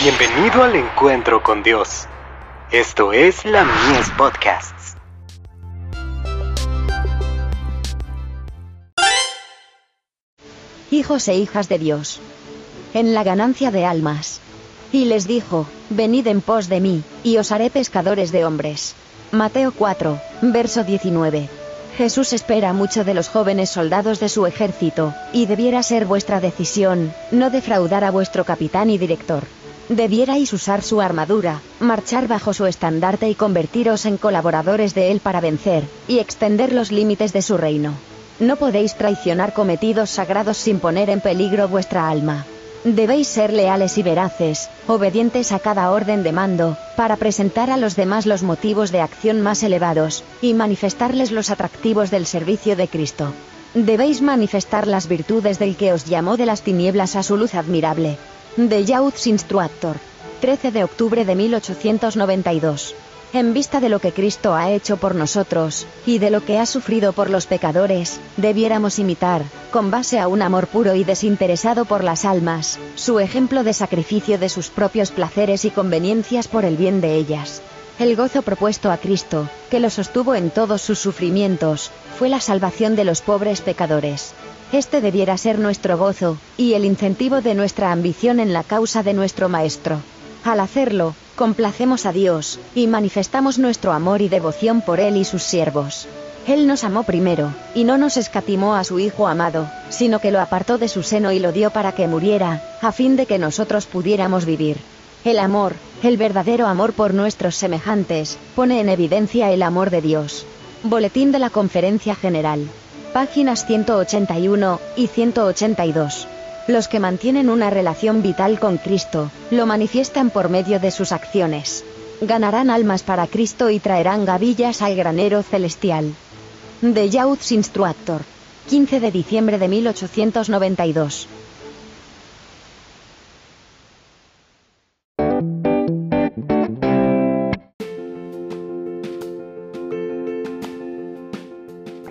Bienvenido al encuentro con Dios. Esto es la Mies Podcasts. Hijos e hijas de Dios. En la ganancia de almas. Y les dijo, Venid en pos de mí, y os haré pescadores de hombres. Mateo 4, verso 19. Jesús espera mucho de los jóvenes soldados de su ejército, y debiera ser vuestra decisión, no defraudar a vuestro capitán y director. Debierais usar su armadura, marchar bajo su estandarte y convertiros en colaboradores de él para vencer, y extender los límites de su reino. No podéis traicionar cometidos sagrados sin poner en peligro vuestra alma. Debéis ser leales y veraces, obedientes a cada orden de mando, para presentar a los demás los motivos de acción más elevados, y manifestarles los atractivos del servicio de Cristo. Debéis manifestar las virtudes del que os llamó de las tinieblas a su luz admirable. De Youth Instructor. 13 de octubre de 1892 en vista de lo que Cristo ha hecho por nosotros, y de lo que ha sufrido por los pecadores, debiéramos imitar, con base a un amor puro y desinteresado por las almas, su ejemplo de sacrificio de sus propios placeres y conveniencias por el bien de ellas. El gozo propuesto a Cristo, que lo sostuvo en todos sus sufrimientos, fue la salvación de los pobres pecadores. Este debiera ser nuestro gozo, y el incentivo de nuestra ambición en la causa de nuestro Maestro. Al hacerlo, complacemos a Dios, y manifestamos nuestro amor y devoción por Él y sus siervos. Él nos amó primero, y no nos escatimó a su Hijo amado, sino que lo apartó de su seno y lo dio para que muriera, a fin de que nosotros pudiéramos vivir. El amor, el verdadero amor por nuestros semejantes, pone en evidencia el amor de Dios. Boletín de la Conferencia General. Páginas 181 y 182. Los que mantienen una relación vital con Cristo, lo manifiestan por medio de sus acciones. Ganarán almas para Cristo y traerán gavillas al granero celestial. The Youth Instructor. 15 de diciembre de 1892.